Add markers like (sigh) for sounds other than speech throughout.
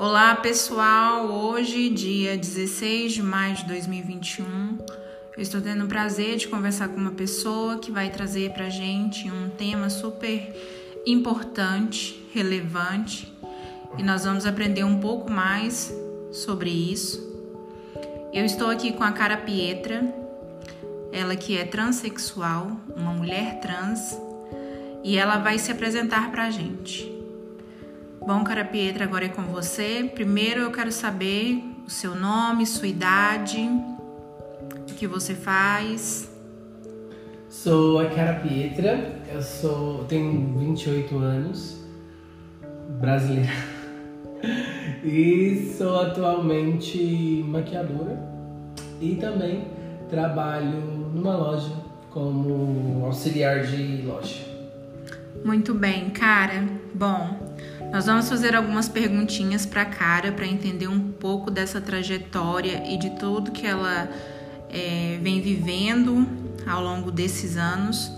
Olá pessoal, hoje, dia 16 de maio de 2021, eu estou tendo o prazer de conversar com uma pessoa que vai trazer pra gente um tema super importante, relevante e nós vamos aprender um pouco mais sobre isso. Eu estou aqui com a Cara Pietra, ela que é transexual, uma mulher trans, e ela vai se apresentar pra gente. Bom, Cara Pietra, agora é com você. Primeiro eu quero saber o seu nome, sua idade, o que você faz. Sou a Cara Pietra, eu sou, tenho 28 anos, brasileira. (laughs) e sou atualmente maquiadora e também trabalho numa loja como auxiliar de loja. Muito bem, cara. Bom, nós vamos fazer algumas perguntinhas para Cara para entender um pouco dessa trajetória e de tudo que ela é, vem vivendo ao longo desses anos.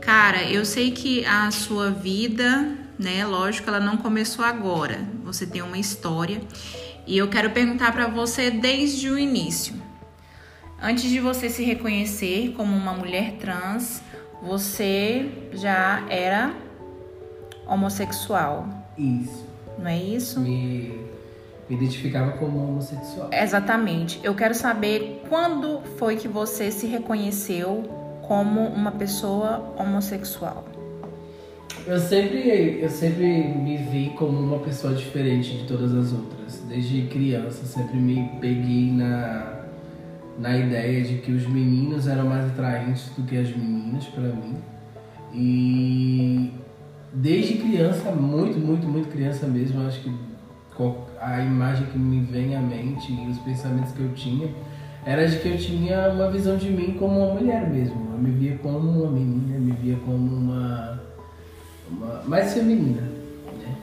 Cara, eu sei que a sua vida, né, lógico, ela não começou agora. Você tem uma história e eu quero perguntar para você desde o início. Antes de você se reconhecer como uma mulher trans, você já era homossexual. Isso. Não é isso? Me, me identificava como homossexual. Exatamente. Eu quero saber quando foi que você se reconheceu como uma pessoa homossexual. Eu sempre, eu sempre me vi como uma pessoa diferente de todas as outras. Desde criança, sempre me peguei na, na ideia de que os meninos eram mais atraentes do que as meninas para mim. E desde criança, muito, muito, muito criança mesmo, acho que a imagem que me vem à mente e os pensamentos que eu tinha era de que eu tinha uma visão de mim como uma mulher mesmo. Eu me via como uma menina, me via como uma, uma mais feminina. Né?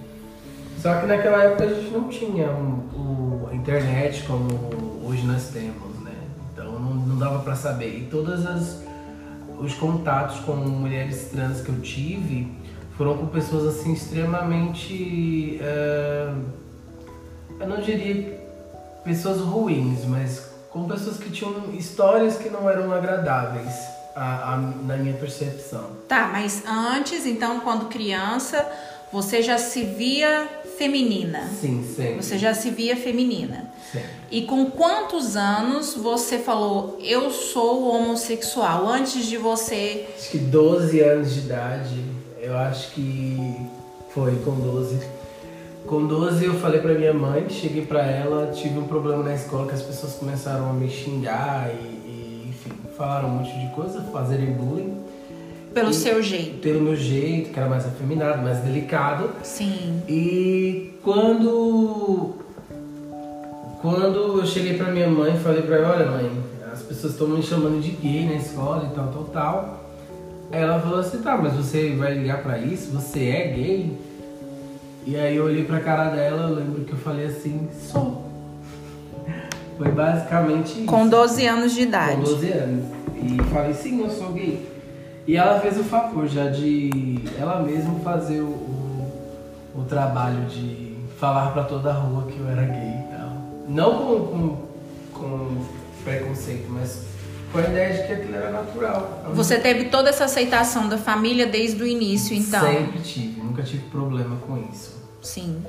Só que naquela época a gente não tinha um, a internet como hoje nós temos, né? Então não, não dava para saber. E todas as os contatos com mulheres trans que eu tive foram com pessoas assim extremamente. Uh, eu não diria pessoas ruins, mas com pessoas que tinham histórias que não eram agradáveis a, a, na minha percepção. Tá, mas antes, então, quando criança, você já se via feminina? Sim, sempre. Você já se via feminina? Sim. E com quantos anos você falou, eu sou homossexual? Antes de você. Acho que 12 anos de idade eu acho que foi com 12. Com 12 eu falei pra minha mãe, cheguei pra ela, tive um problema na escola que as pessoas começaram a me xingar e, e enfim, falaram um monte de coisa, fazerem bullying. Pelo e, seu jeito. Pelo meu jeito, que era mais afeminado, mais delicado. Sim. E quando quando eu cheguei pra minha mãe, falei pra ela, olha mãe, as pessoas estão me chamando de gay na escola e tal, tal, tal. Aí ela falou assim, tá, mas você vai ligar pra isso? Você é gay? E aí eu olhei pra cara dela, eu lembro que eu falei assim, sou. Foi basicamente isso. Com 12 anos de idade. Com 12 anos. E falei, sim, eu sou gay. E ela fez o favor já de ela mesma fazer o, o, o trabalho de falar pra toda a rua que eu era gay e tal. Não com, com, com preconceito, mas com a ideia de que aquilo era natural. Você teve toda essa aceitação da família desde o início, então? Sempre tive, nunca tive problema com isso. Sim.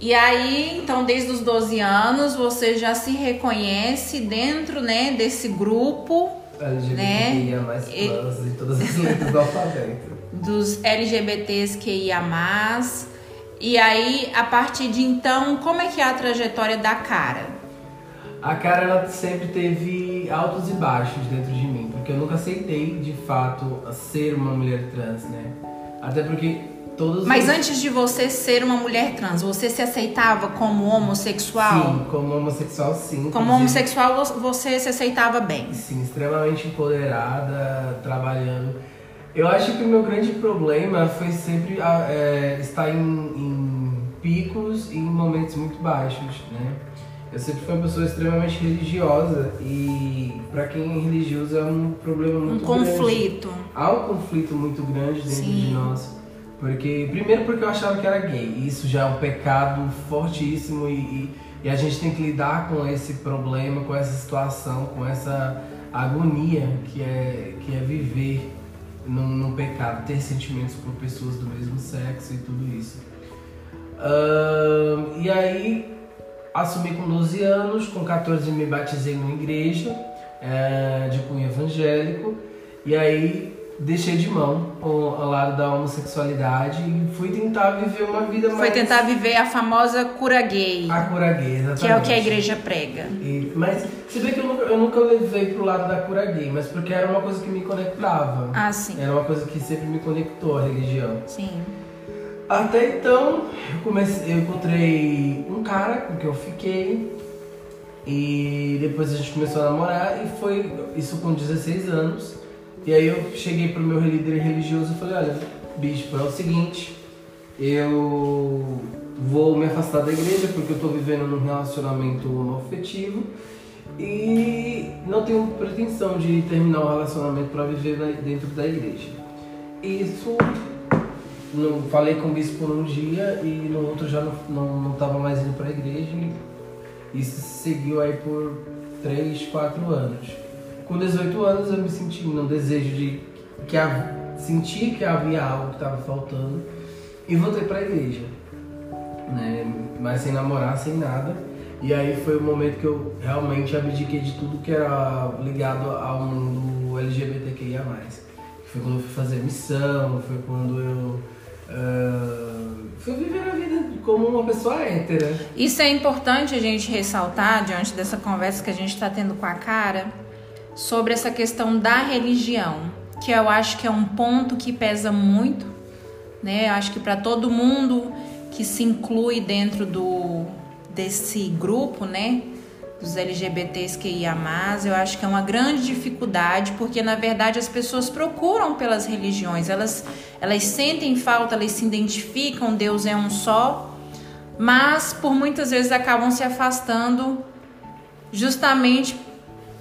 E aí, então, desde os 12 anos, você já se reconhece dentro, né, desse grupo, LGBTQIA+, né? mais plus, e todas as letras do alfabeto. Dos LGBTs que ia mais. E aí, a partir de então, como é que é a trajetória da cara? A cara ela sempre teve altos e baixos dentro de mim, porque eu nunca aceitei de fato ser uma mulher trans, né? Até porque todos Mas os... antes de você ser uma mulher trans, você se aceitava como homossexual? Sim, como homossexual sim. Como homossexual você se aceitava bem? Sim, extremamente empoderada, trabalhando. Eu acho que o meu grande problema foi sempre é, estar em, em picos e em momentos muito baixos, né? Eu sempre fui uma pessoa extremamente religiosa e para quem é religioso é um problema muito um conflito. Grande. Há um conflito muito grande dentro Sim. de nós, Porque, primeiro porque eu achava que era gay. Isso já é um pecado fortíssimo e, e, e a gente tem que lidar com esse problema, com essa situação, com essa agonia que é, que é viver num, num pecado, ter sentimentos por pessoas do mesmo sexo e tudo isso. Uh, e aí assumi com 12 anos, com 14 me batizei numa igreja é, de cunho evangélico e aí deixei de mão o, lado da homossexualidade e fui tentar viver uma vida mais. Foi tentar viver a famosa cura gay. A cura gay, exatamente. Que é o que a igreja prega. E, mas se bem que eu nunca, eu nunca levei pro lado da cura gay, mas porque era uma coisa que me conectava. Ah, sim. Era uma coisa que sempre me conectou à religião. Sim. Até então, eu, comecei, eu encontrei um cara com quem eu fiquei. E depois a gente começou a namorar e foi isso com 16 anos. E aí eu cheguei pro meu líder religioso e falei, olha, bispo, é o seguinte, eu vou me afastar da igreja porque eu tô vivendo num relacionamento afetivo e não tenho pretensão de terminar o relacionamento para viver dentro da igreja. Isso não falei com o bispo num dia e no outro já não, não, não mais indo para a igreja. E isso seguiu aí por 3, 4 anos. Com 18 anos eu me senti num desejo de que a, sentia que havia algo que estava faltando e voltei para a igreja. Né? Mas sem namorar, sem nada. E aí foi o momento que eu realmente abdiquei de tudo que era ligado ao mundo LGBTQIA+. Foi quando eu fui fazer missão, foi quando eu Uh, fui viver a vida como uma pessoa hétera. Isso é importante a gente ressaltar diante dessa conversa que a gente está tendo com a cara sobre essa questão da religião, que eu acho que é um ponto que pesa muito, né? Eu acho que para todo mundo que se inclui dentro do desse grupo, né? dos LGBTs que ia mais, eu acho que é uma grande dificuldade, porque na verdade as pessoas procuram pelas religiões, elas, elas sentem falta, elas se identificam, Deus é um só, mas por muitas vezes acabam se afastando justamente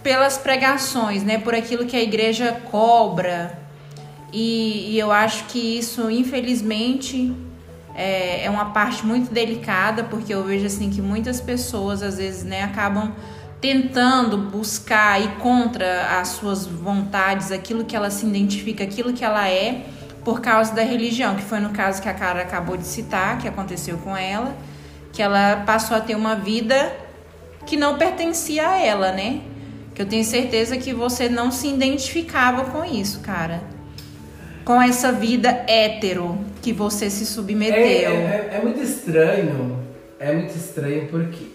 pelas pregações, né, por aquilo que a igreja cobra. E, e eu acho que isso, infelizmente, é, é uma parte muito delicada, porque eu vejo assim que muitas pessoas às vezes né, acabam tentando buscar e contra as suas vontades, aquilo que ela se identifica, aquilo que ela é, por causa da religião, que foi no caso que a cara acabou de citar, que aconteceu com ela, que ela passou a ter uma vida que não pertencia a ela, né? Que eu tenho certeza que você não se identificava com isso, cara com essa vida hétero que você se submeteu. É, é, é, muito estranho. É muito estranho porque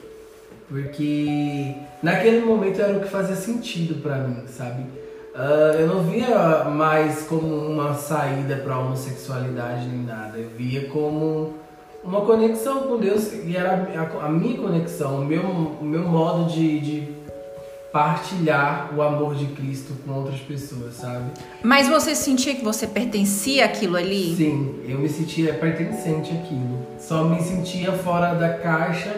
porque naquele momento era o que fazia sentido para mim, sabe? Uh, eu não via mais como uma saída para homossexualidade nem nada. Eu via como uma conexão com Deus e era a, a minha conexão, o meu, o meu modo de, de partilhar o amor de Cristo com outras pessoas, sabe? Mas você sentia que você pertencia àquilo ali? Sim, eu me sentia pertencente àquilo. Só me sentia fora da caixa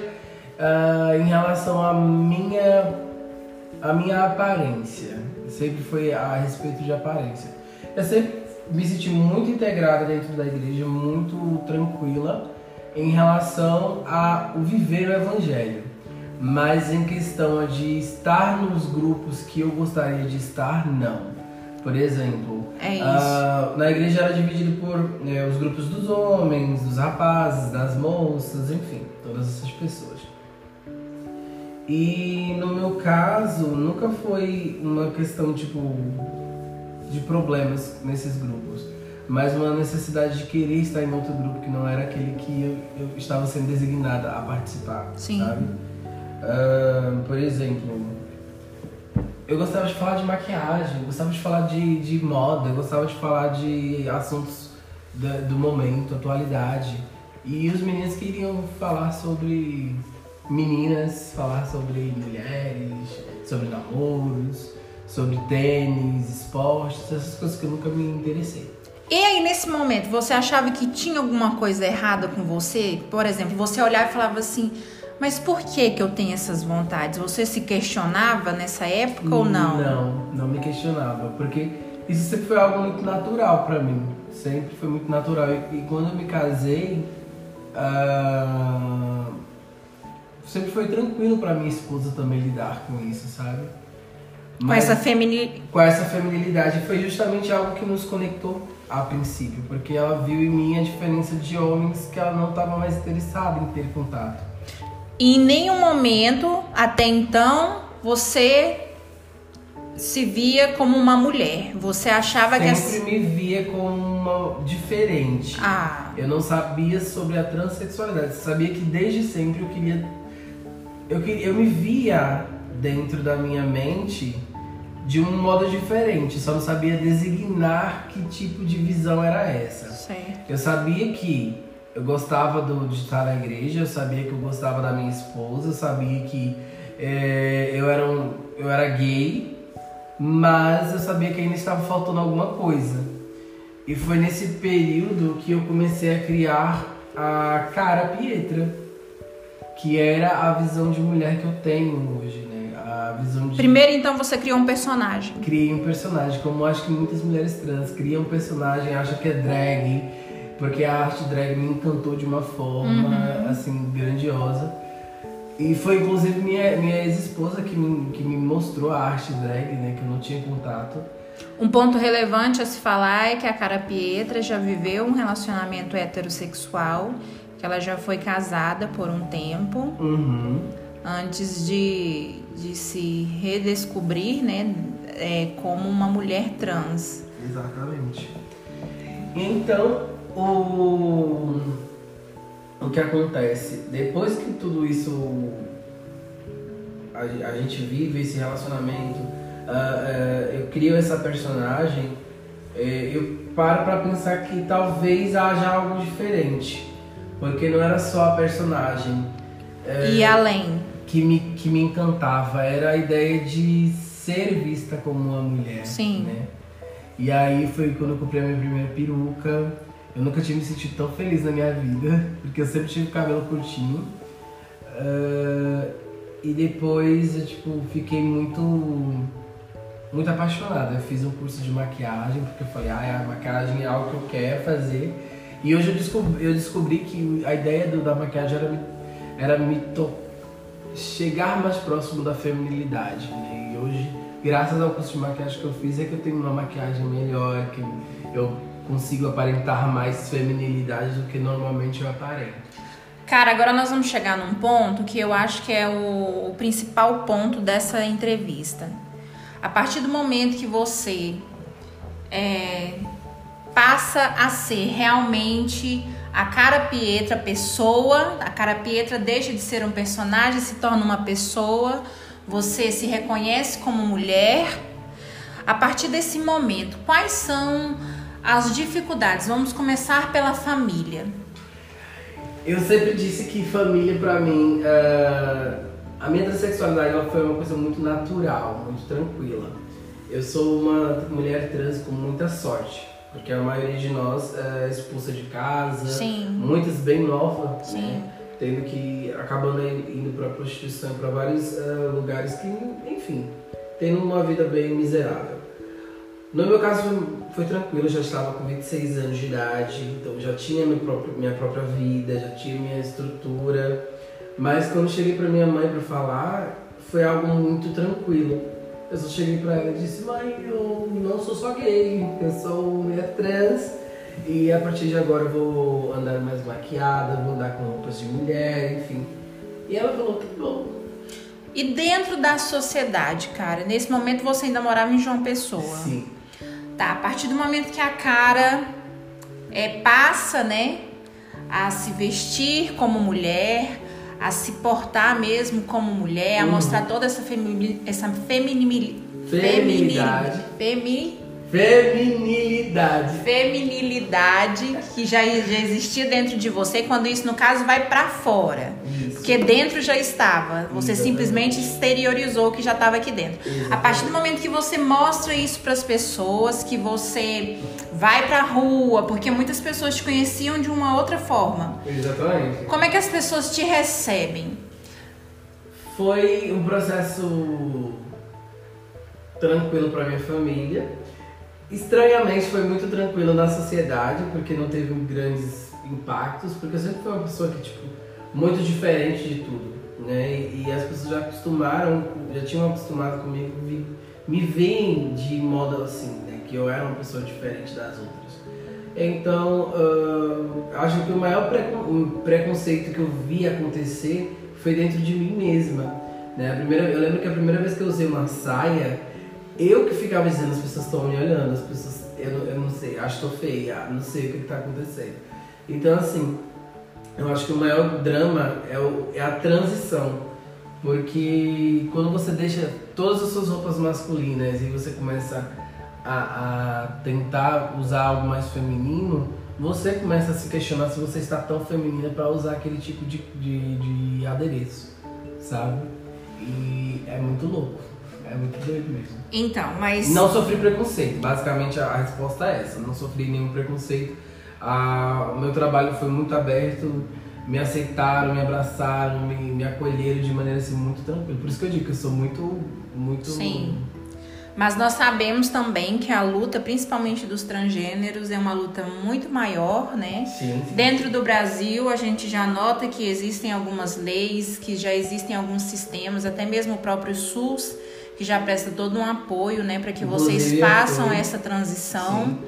uh, em relação à minha, à minha aparência. Sempre foi a respeito de aparência. Eu sempre me senti muito integrada dentro da igreja, muito tranquila em relação ao viver o evangelho mas em questão de estar nos grupos que eu gostaria de estar, não. Por exemplo, é uh, na igreja era dividido por né, os grupos dos homens, dos rapazes, das moças, enfim, todas essas pessoas. E no meu caso, nunca foi uma questão tipo de problemas nesses grupos, mas uma necessidade de querer estar em outro grupo que não era aquele que eu, eu estava sendo designada a participar, Sim. sabe? Uh, por exemplo, eu gostava de falar de maquiagem, eu gostava de falar de, de moda, eu gostava de falar de assuntos do, do momento, atualidade. E os meninos queriam falar sobre meninas, falar sobre mulheres, sobre namoros, sobre tênis, esportes, essas coisas que eu nunca me interessei. E aí, nesse momento, você achava que tinha alguma coisa errada com você? Por exemplo, você olhava e falava assim: mas por que que eu tenho essas vontades? Você se questionava nessa época ou não? Não, não me questionava, porque isso sempre foi algo muito natural para mim. Sempre foi muito natural. E, e quando eu me casei, uh, sempre foi tranquilo para minha esposa também lidar com isso, sabe? Mas, com essa feminilidade. Com essa feminilidade. Foi justamente algo que nos conectou a princípio, porque ela viu em mim a diferença de homens que ela não estava mais interessada em ter contato. E em nenhum momento, até então, você se via como uma mulher. Você achava Sempre que Sempre me via como uma diferente. Ah. Eu não sabia sobre a transexualidade. Eu sabia que desde sempre eu queria eu queria, eu me via dentro da minha mente de um modo diferente, só não sabia designar que tipo de visão era essa. Certo. Eu sabia que eu gostava do, de estar na igreja, eu sabia que eu gostava da minha esposa, eu sabia que é, eu, era um, eu era gay, mas eu sabia que ainda estava faltando alguma coisa. E foi nesse período que eu comecei a criar a cara Pietra, que era a visão de mulher que eu tenho hoje, né? A visão de... Primeiro, então, você criou um personagem. Criei um personagem, como acho que muitas mulheres trans criam um personagem, acham que é drag, porque a arte drag me encantou de uma forma, uhum. assim, grandiosa. E foi inclusive minha, minha ex-esposa que me, que me mostrou a arte drag, né? Que eu não tinha contato. Um ponto relevante a se falar é que a Cara Pietra já viveu um relacionamento heterossexual, ela já foi casada por um tempo, uhum. antes de, de se redescobrir, né? É, como uma mulher trans. Exatamente. Então, o o que acontece? Depois que tudo isso a, a gente vive esse relacionamento, uh, uh, eu crio essa personagem, uh, eu paro para pensar que talvez haja algo diferente, porque não era só a personagem. e além? Que me, que me encantava, era a ideia de ser vista como uma mulher. Sim. Né? E aí foi quando eu comprei a minha primeira peruca. Eu nunca tinha me sentido tão feliz na minha vida, (laughs) porque eu sempre tive cabelo curtinho. Uh, e depois eu tipo, fiquei muito muito apaixonada. Eu fiz um curso de maquiagem, porque eu falei, ah, a maquiagem é algo que eu quero fazer. E hoje eu descobri, eu descobri que a ideia do, da maquiagem era me, era me to chegar mais próximo da feminilidade. Né? E hoje, graças ao curso de maquiagem que eu fiz, é que eu tenho uma maquiagem melhor, que eu consigo aparentar mais feminilidade do que normalmente eu aparento. Cara, agora nós vamos chegar num ponto que eu acho que é o, o principal ponto dessa entrevista. A partir do momento que você é, passa a ser realmente a cara Pietra pessoa, a cara Pietra deixa de ser um personagem, se torna uma pessoa, você se reconhece como mulher. A partir desse momento, quais são as dificuldades. Vamos começar pela família. Eu sempre disse que família para mim, uh, a minha transexualidade ela foi uma coisa muito natural, muito tranquila. Eu sou uma mulher trans com muita sorte, porque a maioria de nós é expulsa de casa, Sim. muitas bem novas, né? tendo que acabando indo para prostituição para vários uh, lugares que, enfim, tendo uma vida bem miserável. No meu caso foi, foi tranquilo, eu já estava com 26 anos de idade, então já tinha minha própria, minha própria vida, já tinha minha estrutura. Mas quando cheguei para minha mãe para falar, foi algo muito tranquilo. Eu só cheguei para ela e disse: Mãe, eu não sou só gay, eu sou mulher trans e a partir de agora eu vou andar mais maquiada, vou andar com roupas de mulher, enfim. E ela falou: que bom. E dentro da sociedade, cara, nesse momento você ainda morava em João Pessoa. Sim. Tá, a partir do momento que a cara é, passa, né, a se vestir como mulher, a se portar mesmo como mulher, a uhum. mostrar toda essa, femi essa feminilidade. Feminilidade. Femi Feminilidade. Feminilidade que já, já existia dentro de você, quando isso, no caso, vai para fora. Isso. Porque dentro já estava. Você Exatamente. simplesmente exteriorizou o que já estava aqui dentro. Exatamente. A partir do momento que você mostra isso para as pessoas, que você vai para a rua, porque muitas pessoas te conheciam de uma outra forma. Exatamente. Como é que as pessoas te recebem? Foi um processo tranquilo para minha família estranhamente foi muito tranquilo na sociedade, porque não teve grandes impactos, porque eu sempre fui uma pessoa que, tipo, muito diferente de tudo, né? E, e as pessoas já acostumaram, já tinham acostumado comigo, me, me veem de modo assim, né? Que eu era uma pessoa diferente das outras. Então, uh, acho que o maior preconceito que eu vi acontecer foi dentro de mim mesma. Né? A primeira, eu lembro que a primeira vez que eu usei uma saia, eu que ficava dizendo, as pessoas estão me olhando, as pessoas, eu, eu não sei, acho que estou feia, não sei o que está acontecendo. Então, assim, eu acho que o maior drama é, o, é a transição. Porque quando você deixa todas as suas roupas masculinas e você começa a, a tentar usar algo mais feminino, você começa a se questionar se você está tão feminina para usar aquele tipo de, de, de adereço, sabe? E é muito louco. É muito doido mesmo. Então, mas. Não sofri preconceito. Basicamente a, a resposta é essa. Não sofri nenhum preconceito. Ah, o meu trabalho foi muito aberto. Me aceitaram, me abraçaram, me, me acolheram de maneira assim, muito tranquila. Por isso que eu digo que eu sou muito. muito Sim. Mas nós sabemos também que a luta, principalmente dos transgêneros, é uma luta muito maior, né? Sim, sim. Dentro do Brasil, a gente já nota que existem algumas leis, que já existem alguns sistemas, até mesmo o próprio SUS, que já presta todo um apoio, né, para que vocês façam essa transição.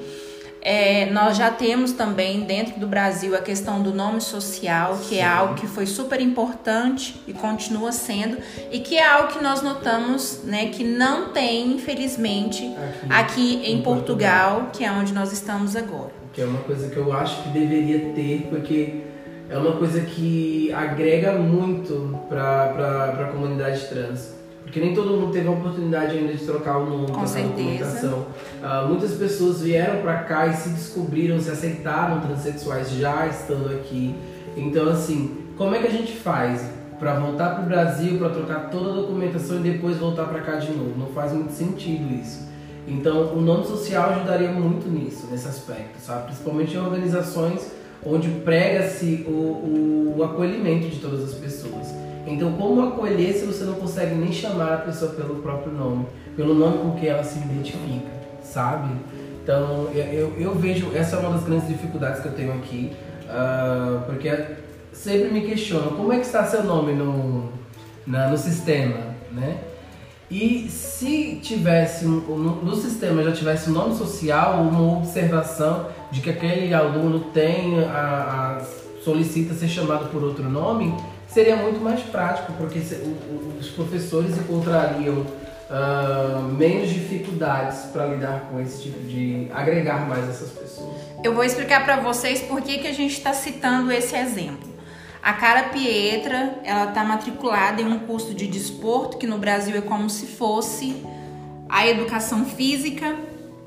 É, nós já temos também dentro do Brasil a questão do nome social, que é Sim. é algo que foi super importante e continua sendo, e que é algo que nós notamos né, que não tem, infelizmente, aqui, aqui em, em Portugal, Portugal, que é onde nós estamos agora. Que é uma coisa que eu acho que deveria ter, porque é uma coisa que agrega muito para a comunidade trans. Porque nem todo mundo teve a oportunidade ainda de trocar o nome, Com trocar documentação. Uh, muitas pessoas vieram para cá e se descobriram, se aceitaram transexuais já estando aqui. Então, assim, como é que a gente faz para voltar para o Brasil, para trocar toda a documentação e depois voltar para cá de novo? Não faz muito sentido isso. Então, o nome social ajudaria muito nisso, nesse aspecto, sabe? Principalmente em organizações onde prega-se o, o, o acolhimento de todas as pessoas. Então, como acolher se você não consegue nem chamar a pessoa pelo próprio nome, pelo nome com que ela se identifica, sabe? Então, eu, eu vejo, essa é uma das grandes dificuldades que eu tenho aqui, uh, porque sempre me questionam como é que está seu nome no, na, no sistema, né? E se tivesse, no, no sistema já tivesse um nome social, uma observação de que aquele aluno tem, a, a solicita ser chamado por outro nome, seria muito mais prático, porque os professores encontrariam uh, menos dificuldades para lidar com esse tipo de. agregar mais essas pessoas. Eu vou explicar para vocês por que, que a gente está citando esse exemplo. A Cara Pietra, ela está matriculada em um curso de desporto que no Brasil é como se fosse a educação física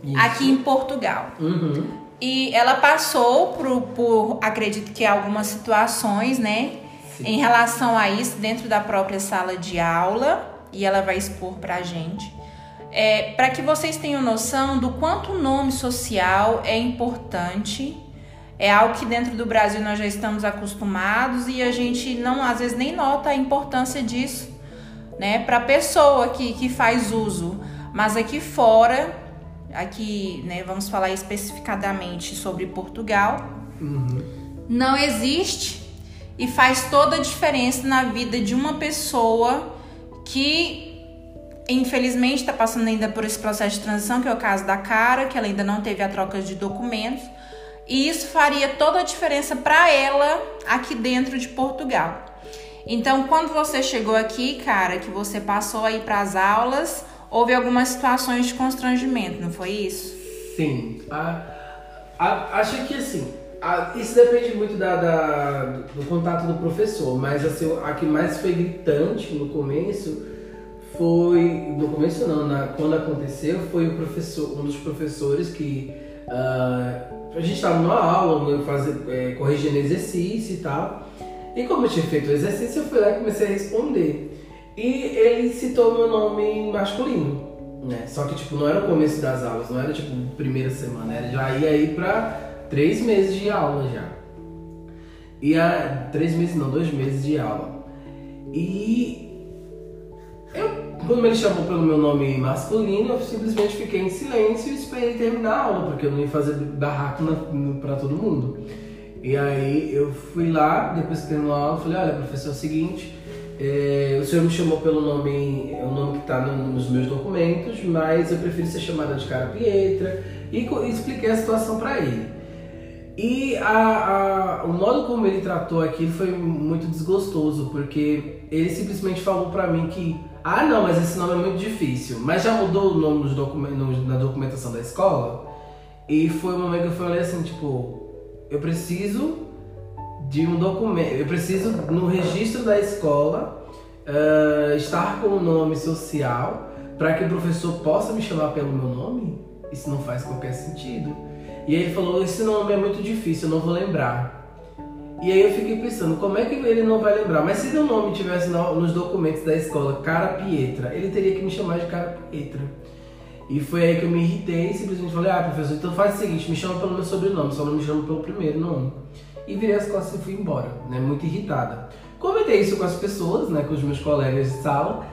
Isso. aqui em Portugal. Uhum. E ela passou por, por, acredito que algumas situações, né? Em relação a isso dentro da própria sala de aula e ela vai expor para a gente. É, para que vocês tenham noção do quanto o nome social é importante, é algo que dentro do Brasil nós já estamos acostumados e a gente não às vezes nem nota a importância disso, né, para a pessoa que, que faz uso. Mas aqui fora, aqui, né, vamos falar especificadamente sobre Portugal, uhum. não existe e faz toda a diferença na vida de uma pessoa que infelizmente está passando ainda por esse processo de transição, que é o caso da cara, que ela ainda não teve a troca de documentos. E isso faria toda a diferença para ela aqui dentro de Portugal. Então, quando você chegou aqui, cara, que você passou aí para as aulas, houve algumas situações de constrangimento, não foi isso? Sim. A, a, acho que assim, ah, isso depende muito da, da, do contato do professor, mas assim, a que mais foi gritante no começo foi. No começo não, na, quando aconteceu, foi o professor, um dos professores que. Uh, a gente estava numa aula, fazer, é, corrigindo exercício e tal. E como eu tinha feito o exercício, eu fui lá e comecei a responder. E ele citou meu nome masculino. Né? Só que tipo, não era o começo das aulas, não era tipo primeira semana, era já ia aí pra três meses de aula já. E a, três meses não, dois meses de aula. E eu quando ele chamou pelo meu nome masculino, eu simplesmente fiquei em silêncio e esperei terminar a aula, porque eu não ia fazer barraco para todo mundo. E aí eu fui lá, depois que terminou a aula, falei, olha, professor, é o seguinte, é, o senhor me chamou pelo nome, é o nome que está nos meus documentos, mas eu prefiro ser chamada de cara Pietra, e, e expliquei a situação para ele. E a, a, o modo como ele tratou aquilo foi muito desgostoso, porque ele simplesmente falou para mim que, ah não, mas esse nome é muito difícil, mas já mudou o nome nos documentos, na documentação da escola? E foi o momento que eu falei assim, tipo, eu preciso de um documento, eu preciso no registro da escola uh, estar com o nome social para que o professor possa me chamar pelo meu nome? Isso não faz qualquer sentido. E aí ele falou: Esse nome é muito difícil, eu não vou lembrar. E aí eu fiquei pensando: como é que ele não vai lembrar? Mas se o nome tivesse nos documentos da escola Cara Pietra, ele teria que me chamar de Cara Pietra. E foi aí que eu me irritei e simplesmente falei: Ah, professor, então faz o seguinte, me chama pelo meu sobrenome, só não me chama pelo primeiro nome. E virei as costas e fui embora, né? Muito irritada. Comentei isso com as pessoas, né? Com os meus colegas de sala.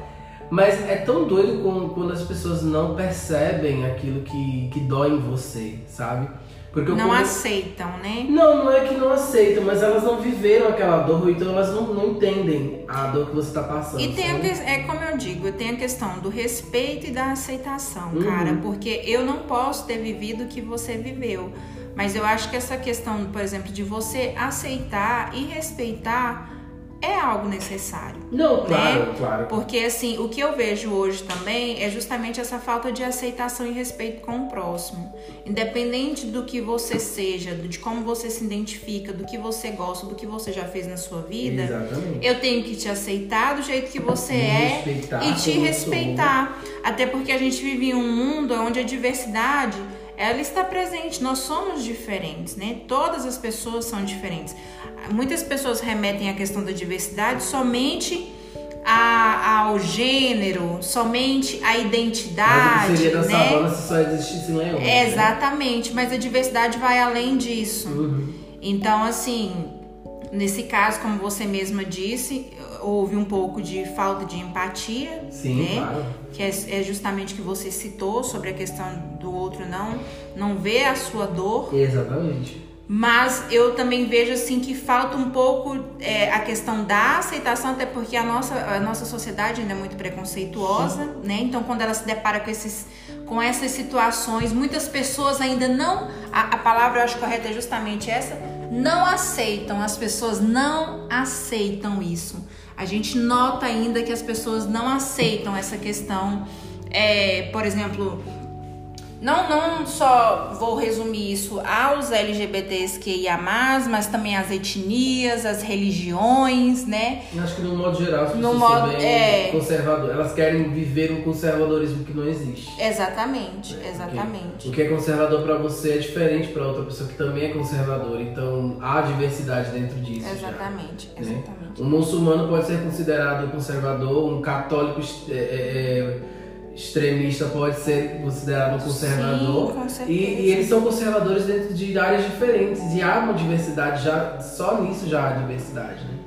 Mas é tão doido quando as pessoas não percebem aquilo que, que dói em você, sabe? Porque não come... aceitam, né? Não, não é que não aceitam, mas elas não viveram aquela dor, então elas não, não entendem a dor que você está passando. E tem que... é como eu digo, tem a questão do respeito e da aceitação, uhum. cara, porque eu não posso ter vivido o que você viveu. Mas eu acho que essa questão, por exemplo, de você aceitar e respeitar é algo necessário. Não, claro, né? claro. Porque assim, o que eu vejo hoje também é justamente essa falta de aceitação e respeito com o próximo. Independente do que você seja, de como você se identifica, do que você gosta, do que você já fez na sua vida, Exatamente. eu tenho que te aceitar do jeito que você é e te respeitar. Até porque a gente vive em um mundo onde a diversidade ela está presente. Nós somos diferentes, né? Todas as pessoas são diferentes. Muitas pessoas remetem a questão da diversidade somente a, ao gênero, somente à identidade. Mas seria da né? savana se só existisse leões. Né? Exatamente, mas a diversidade vai além disso. Uhum. Então, assim, nesse caso, como você mesma disse, houve um pouco de falta de empatia, Sim, né? Claro. Que é, é, justamente o que você citou sobre a questão do outro não não ver a sua dor. Exatamente. Mas eu também vejo assim que falta um pouco é, a questão da aceitação, até porque a nossa, a nossa sociedade ainda é muito preconceituosa, Sim. né? Então quando ela se depara com esses com essas situações, muitas pessoas ainda não a, a palavra eu acho correta é justamente essa, não aceitam, as pessoas não aceitam isso. A gente nota ainda que as pessoas não aceitam essa questão, é, por exemplo, não, não só vou resumir isso aos LGBTs que ia mais, mas também as etnias, as religiões, né? Eu acho que no modo geral as pessoas no modo, é... conservador, elas querem viver um conservadorismo que não existe. Exatamente, é, exatamente. O que é conservador para você é diferente para outra pessoa que também é conservadora, então há diversidade dentro disso. Exatamente, já, exatamente. Né? Um muçulmano pode ser considerado conservador, um católico é, é, é extremista pode ser considerado conservador. Sim. E, e, eles são conservadores dentro de áreas diferentes. E há uma diversidade, já, só nisso já há diversidade, né?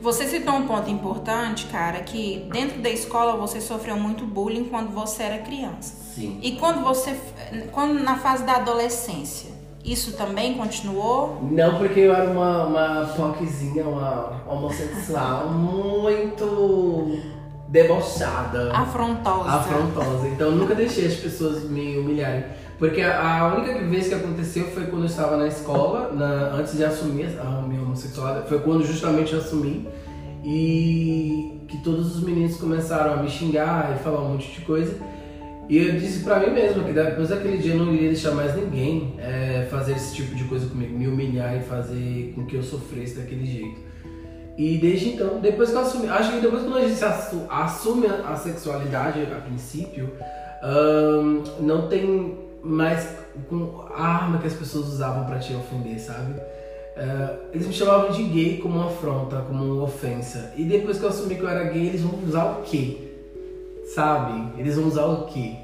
Você citou um ponto importante, cara, que dentro da escola você sofreu muito bullying quando você era criança. Sim. E quando você. Quando na fase da adolescência, isso também continuou? Não, porque eu era uma, uma uma homossexual muito debochada. Afrontosa. Afrontosa. Então eu nunca deixei as pessoas me humilharem. Porque a, única vez que aconteceu foi quando eu estava na escola, na, antes de assumir a minha homossexualidade. Foi quando justamente eu assumi. E que todos os meninos começaram a me xingar e falar um monte de coisa. E eu disse pra mim mesmo que depois daquele dia eu não iria deixar mais ninguém é, fazer esse tipo de coisa comigo, me humilhar e fazer com que eu sofresse daquele jeito. E desde então, depois que eu assumi, acho que depois que a gente assume a sexualidade a princípio, não tem mais com a arma que as pessoas usavam para te ofender, sabe? Uh, eles me chamavam de gay como uma afronta, como uma ofensa. E depois que eu assumi que eu era gay, eles vão usar o quê? Sabe? Eles vão usar o quê?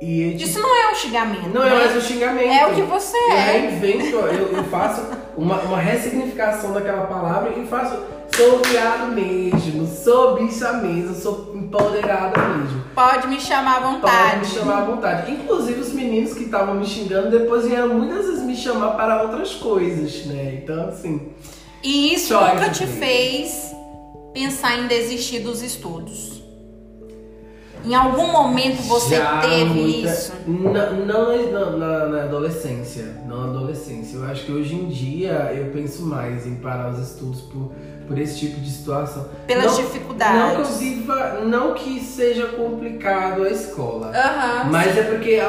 Isso não é um xingamento. Não é né? é mais um xingamento. É o que você eu é. Reinvento, eu, eu faço uma, uma ressignificação daquela palavra e faço. Sou viado mesmo, sou bicha mesmo, sou empoderada mesmo. Pode me chamar à vontade. Pode me chamar à vontade. Inclusive os meninos que estavam me xingando depois vieram muitas vezes me chamar para outras coisas, né? Então, assim. E isso nunca te fez pensar em desistir dos estudos? Em algum momento você Já teve muita... isso? Não, não na, na, adolescência. Não na adolescência. Eu acho que hoje em dia eu penso mais em parar os estudos por, por esse tipo de situação. Pelas não, dificuldades. Não que, viva, não que seja complicado a escola. Uhum, mas sim. é porque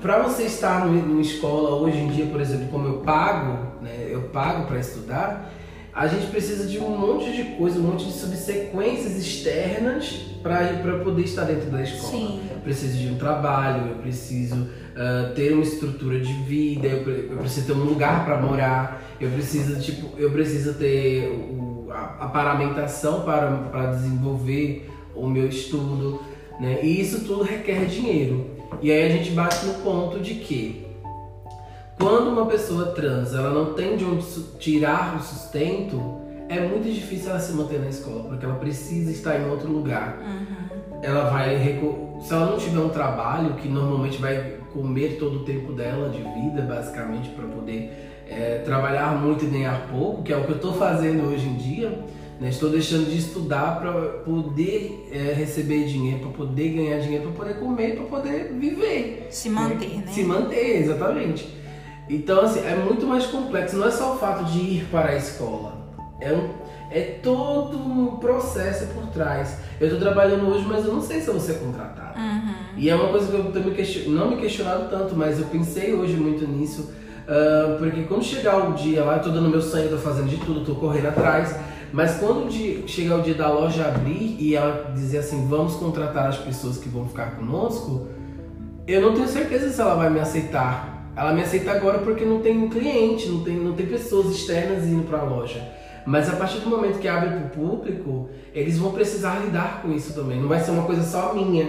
para você estar numa escola hoje em dia, por exemplo, como eu pago, né, eu pago para estudar a gente precisa de um monte de coisa, um monte de subsequências externas para poder estar dentro da escola. Sim. Eu preciso de um trabalho, eu preciso uh, ter uma estrutura de vida, eu, eu preciso ter um lugar para morar, eu preciso tipo, eu preciso ter o, a, a paramentação para, para desenvolver o meu estudo, né? E isso tudo requer dinheiro. E aí a gente bate no ponto de que quando uma pessoa trans ela não tem de onde tirar o sustento, é muito difícil ela se manter na escola, porque ela precisa estar em outro lugar. Uhum. Ela vai. Se ela não tiver um trabalho, que normalmente vai comer todo o tempo dela de vida, basicamente, para poder é, trabalhar muito e ganhar pouco, que é o que eu estou fazendo hoje em dia. Né? Estou deixando de estudar para poder é, receber dinheiro, para poder ganhar dinheiro, para poder comer, para poder viver. Se manter, né? Se manter, exatamente. Então, assim, é muito mais complexo. Não é só o fato de ir para a escola. É, um, é todo um processo por trás. Eu estou trabalhando hoje, mas eu não sei se eu vou ser contratado. Uhum. E é uma coisa que eu também question... não me questionado tanto, mas eu pensei hoje muito nisso. Uh, porque quando chegar o dia lá, eu tô dando meu sangue, estou fazendo de tudo, estou correndo atrás. Mas quando chegar o dia da loja abrir e ela dizer assim, vamos contratar as pessoas que vão ficar conosco, eu não tenho certeza se ela vai me aceitar ela me aceita agora porque não tem cliente, não tem, não tem pessoas externas indo para a loja. Mas a partir do momento que abre para o público, eles vão precisar lidar com isso também. Não vai ser uma coisa só minha,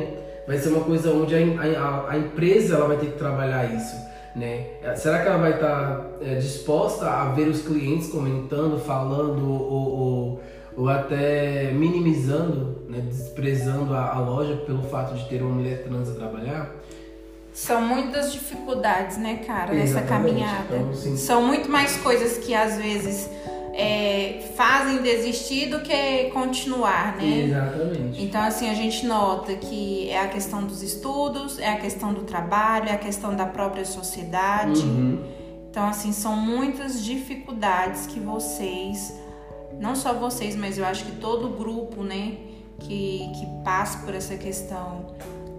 vai ser uma coisa onde a, a, a empresa ela vai ter que trabalhar isso. Né? Será que ela vai estar tá, é, disposta a ver os clientes comentando, falando ou, ou, ou até minimizando, né, desprezando a, a, loja pelo fato de ter uma mulher trans a trabalhar? São muitas dificuldades, né, cara, nessa caminhada. Então, São muito mais coisas que às vezes é, fazem desistir do que continuar, né? Exatamente. Então, assim, a gente nota que é a questão dos estudos, é a questão do trabalho, é a questão da própria sociedade. Uhum. Então, assim, são muitas dificuldades que vocês, não só vocês, mas eu acho que todo grupo, né, que, que passa por essa questão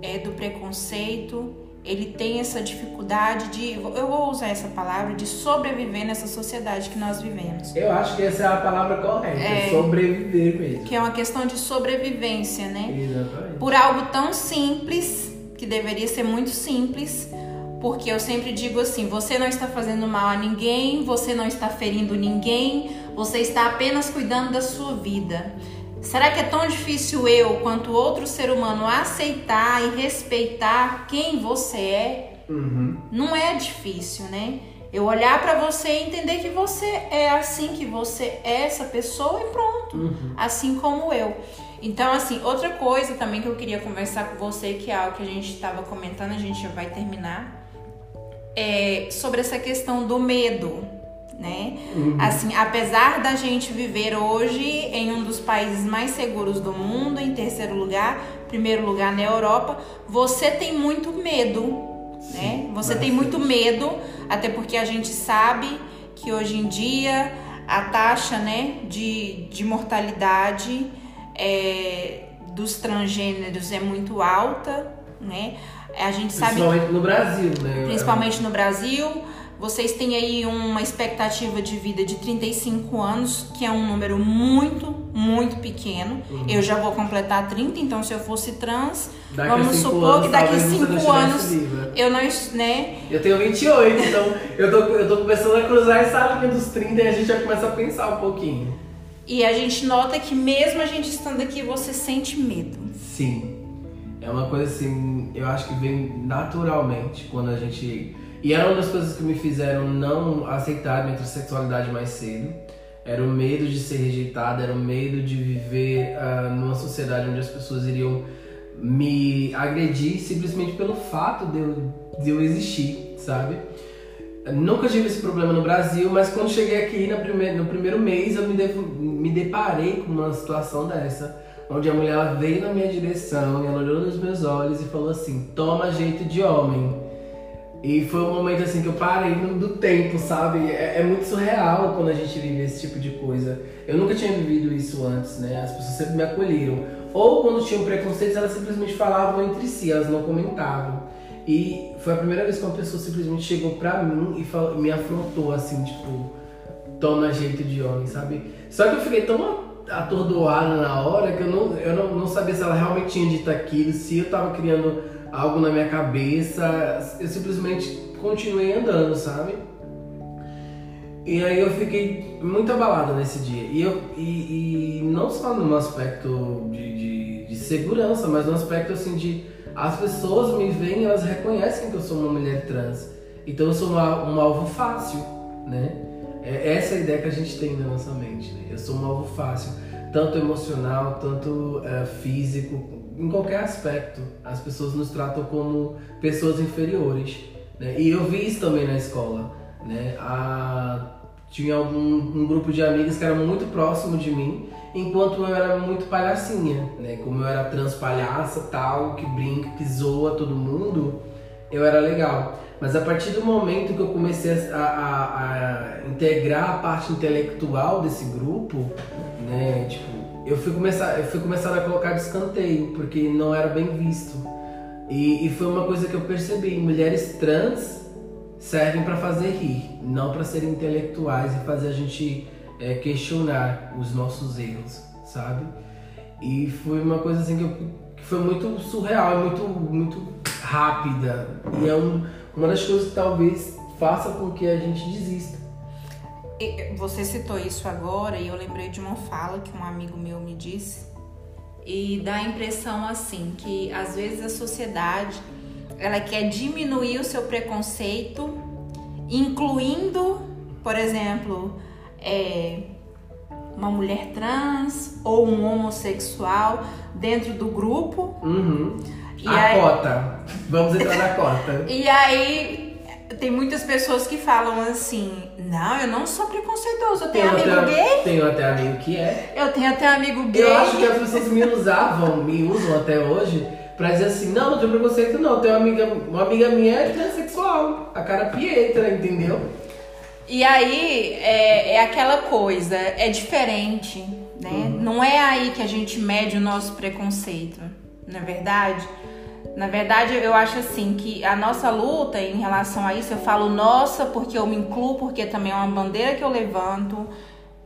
é do preconceito ele tem essa dificuldade de, eu vou usar essa palavra, de sobreviver nessa sociedade que nós vivemos. Eu acho que essa é a palavra correta, é, sobreviver mesmo. Que é uma questão de sobrevivência, né? Exatamente. Por algo tão simples, que deveria ser muito simples, porque eu sempre digo assim: você não está fazendo mal a ninguém, você não está ferindo ninguém, você está apenas cuidando da sua vida. Será que é tão difícil eu, quanto outro ser humano, aceitar e respeitar quem você é? Uhum. Não é difícil, né? Eu olhar para você e entender que você é assim, que você é essa pessoa e pronto. Uhum. Assim como eu. Então, assim, outra coisa também que eu queria conversar com você, que é algo que a gente estava comentando, a gente já vai terminar, é sobre essa questão do medo né? Uhum. Assim, apesar da gente viver hoje em um dos países mais seguros do mundo, em terceiro lugar, primeiro lugar na Europa, você tem muito medo, Sim, né? Você tem muito medo, até porque a gente sabe que hoje em dia a taxa, né, de, de mortalidade é, dos transgêneros é muito alta, né? A gente sabe principalmente no Brasil, né? Principalmente no Brasil. Vocês têm aí uma expectativa de vida de 35 anos, que é um número muito, muito pequeno. Uhum. Eu já vou completar 30, então se eu fosse trans, daqui vamos supor anos, que daqui a 5 anos eu não, né? Eu tenho 28, então eu tô, eu tô começando a cruzar essa linha dos 30 e a gente já começa a pensar um pouquinho. E a gente nota que mesmo a gente estando aqui, você sente medo. Sim. É uma coisa assim, eu acho que vem naturalmente quando a gente e era uma das coisas que me fizeram não aceitar minha sexualidade mais cedo. Era o medo de ser rejeitada, era o medo de viver uh, numa sociedade onde as pessoas iriam me agredir simplesmente pelo fato de eu, de eu existir, sabe? Nunca tive esse problema no Brasil, mas quando cheguei aqui no primeiro, no primeiro mês eu me, devo, me deparei com uma situação dessa, onde a mulher veio na minha direção ela olhou nos meus olhos e falou assim: toma jeito de homem. E foi um momento assim que eu parei do tempo, sabe? É, é, muito surreal quando a gente vive esse tipo de coisa. Eu nunca tinha vivido isso antes, né? As pessoas sempre me acolheram. Ou quando tinham preconceitos, elas simplesmente falavam entre si, elas não comentavam. E foi a primeira vez que uma pessoa simplesmente chegou pra mim e falou, me afrontou assim, tipo, toma jeito de homem, sabe? Só que eu fiquei tão atordoada na hora que eu não, eu não, não sabia se ela realmente tinha dito aquilo, se eu tava criando algo na minha cabeça. Eu simplesmente continuei andando, sabe? E aí eu fiquei muito abalada nesse dia. E, eu, e, e não só no aspecto de, de, de, segurança, mas no aspecto assim de as pessoas me veem, elas reconhecem que eu sou uma mulher trans. Então eu sou uma, um alvo fácil, né? É essa é a ideia que a gente tem na nossa mente, né? Eu sou um alvo fácil, tanto emocional, tanto uh, físico, em qualquer aspecto. As pessoas nos tratam como pessoas inferiores, né? E eu vi isso também na escola, né? A, tinha algum, um grupo de amigas que era muito próximo de mim enquanto eu era muito palhacinha, né? Como eu era trans palhaça, tal, que brinca, que zoa todo mundo, eu era legal. Mas a partir do momento que eu comecei a, a, a integrar a parte intelectual desse grupo, né? Tipo, eu fui começar, eu fui começar a colocar de escanteio, porque não era bem visto. E, e foi uma coisa que eu percebi, mulheres trans servem para fazer rir, não para serem intelectuais e fazer a gente é, questionar os nossos erros, sabe? E foi uma coisa assim que, eu, que foi muito surreal, muito, muito rápida. E é um, uma das coisas que talvez faça com que a gente desista. Você citou isso agora e eu lembrei de uma fala que um amigo meu me disse e dá a impressão assim que às vezes a sociedade ela quer diminuir o seu preconceito, incluindo, por exemplo, é, uma mulher trans ou um homossexual dentro do grupo. Uhum. a aí... cota. Vamos entrar na cota. (laughs) e aí tem muitas pessoas que falam assim: não, eu não sou preconceituoso, eu tenho, tenho amigo até, gay. Tenho até amigo que é. Eu tenho até amigo gay. Eu acho que as pessoas me usavam, me usam até hoje, pra dizer assim: não, não tenho preconceito, não. Tenho uma amiga, uma amiga minha é transexual, a cara Pietra, entendeu? E aí é, é aquela coisa, é diferente, né? Uhum. Não é aí que a gente mede o nosso preconceito, na é verdade. Na verdade, eu acho assim que a nossa luta em relação a isso, eu falo nossa porque eu me incluo, porque também é uma bandeira que eu levanto.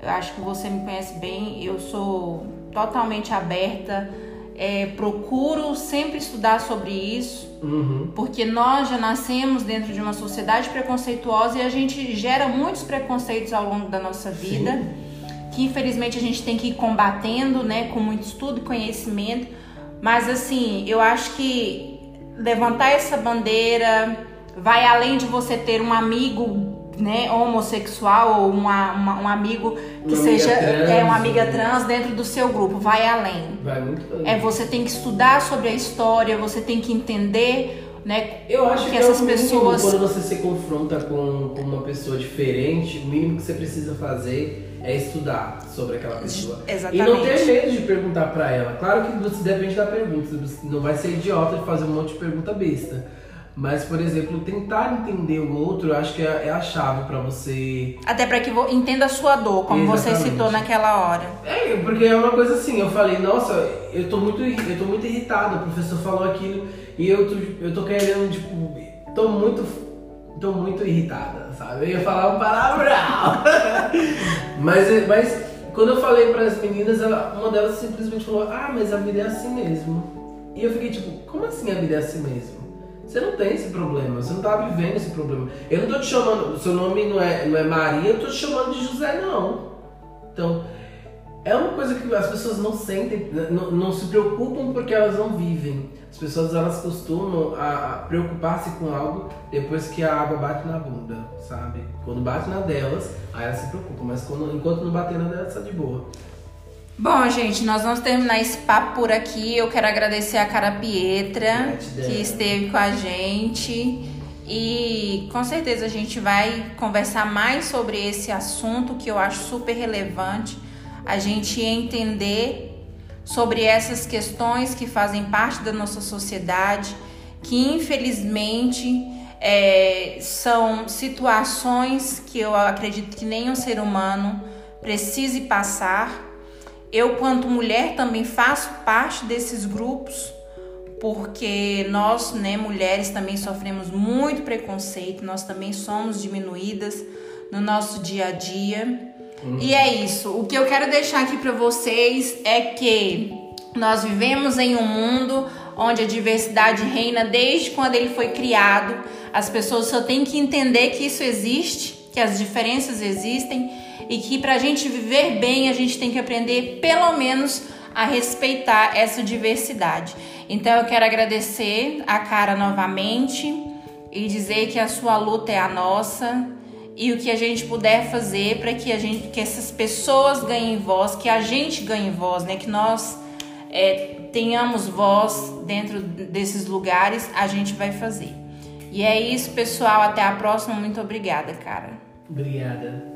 Eu acho que você me conhece bem, eu sou totalmente aberta é, procuro sempre estudar sobre isso, uhum. porque nós já nascemos dentro de uma sociedade preconceituosa e a gente gera muitos preconceitos ao longo da nossa vida, Sim. que infelizmente a gente tem que ir combatendo, né, com muito estudo e conhecimento. Mas assim, eu acho que levantar essa bandeira vai além de você ter um amigo né, homossexual ou uma, uma, um amigo que uma seja trans, é uma amiga trans dentro do seu grupo, vai além. Vai muito além. É você tem que estudar sobre a história, você tem que entender né? Eu acho que, que essas é pessoas quando você se confronta com, com uma pessoa diferente, o mínimo que você precisa fazer é estudar sobre aquela pessoa. Exatamente. E não ter medo de perguntar para ela. Claro que você depende da pergunta, você não vai ser idiota de fazer um monte de pergunta besta. Mas, por exemplo, tentar entender o outro, eu acho que é, é a chave para você. Até para que entenda a sua dor, como Exatamente. você citou naquela hora. É, porque é uma coisa assim, eu falei, nossa, eu tô muito, eu tô muito irritado, o professor falou aquilo e eu tô, eu tô querendo, tipo, tô muito, tô muito irritada, sabe? Eu ia falar um palavrão. (laughs) mas, mas quando eu falei para as meninas, ela, uma delas simplesmente falou, ah, mas a vida é assim mesmo. E eu fiquei tipo, como assim a vida é assim mesmo? Você não tem esse problema, você não tá vivendo esse problema. Eu não tô te chamando, seu nome não é, não é Maria, eu tô te chamando de José, não. Então, é uma coisa que as pessoas não sentem, não, não se preocupam porque elas não vivem. As pessoas elas costumam a, a preocupar-se com algo depois que a água bate na bunda, sabe? Quando bate na delas, aí elas se preocupam, mas quando, enquanto não bater na delas, tá de boa. Bom, gente, nós vamos terminar esse papo por aqui. Eu quero agradecer a Cara Pietra, que esteve com a gente. E com certeza a gente vai conversar mais sobre esse assunto que eu acho super relevante. A gente entender sobre essas questões que fazem parte da nossa sociedade, que infelizmente é, são situações que eu acredito que nenhum ser humano precise passar. Eu, quanto mulher, também faço parte desses grupos, porque nós, né, mulheres, também sofremos muito preconceito, nós também somos diminuídas no nosso dia a dia. Uhum. E é isso. O que eu quero deixar aqui para vocês é que nós vivemos em um mundo onde a diversidade reina desde quando ele foi criado. As pessoas só têm que entender que isso existe, que as diferenças existem e que para a gente viver bem a gente tem que aprender pelo menos a respeitar essa diversidade. Então eu quero agradecer a cara novamente e dizer que a sua luta é a nossa e o que a gente puder fazer para que a gente, que essas pessoas ganhem voz, que a gente ganhe voz, né? Que nós é, tenhamos voz dentro desses lugares, a gente vai fazer. E é isso, pessoal. Até a próxima. Muito obrigada, cara. Obrigada.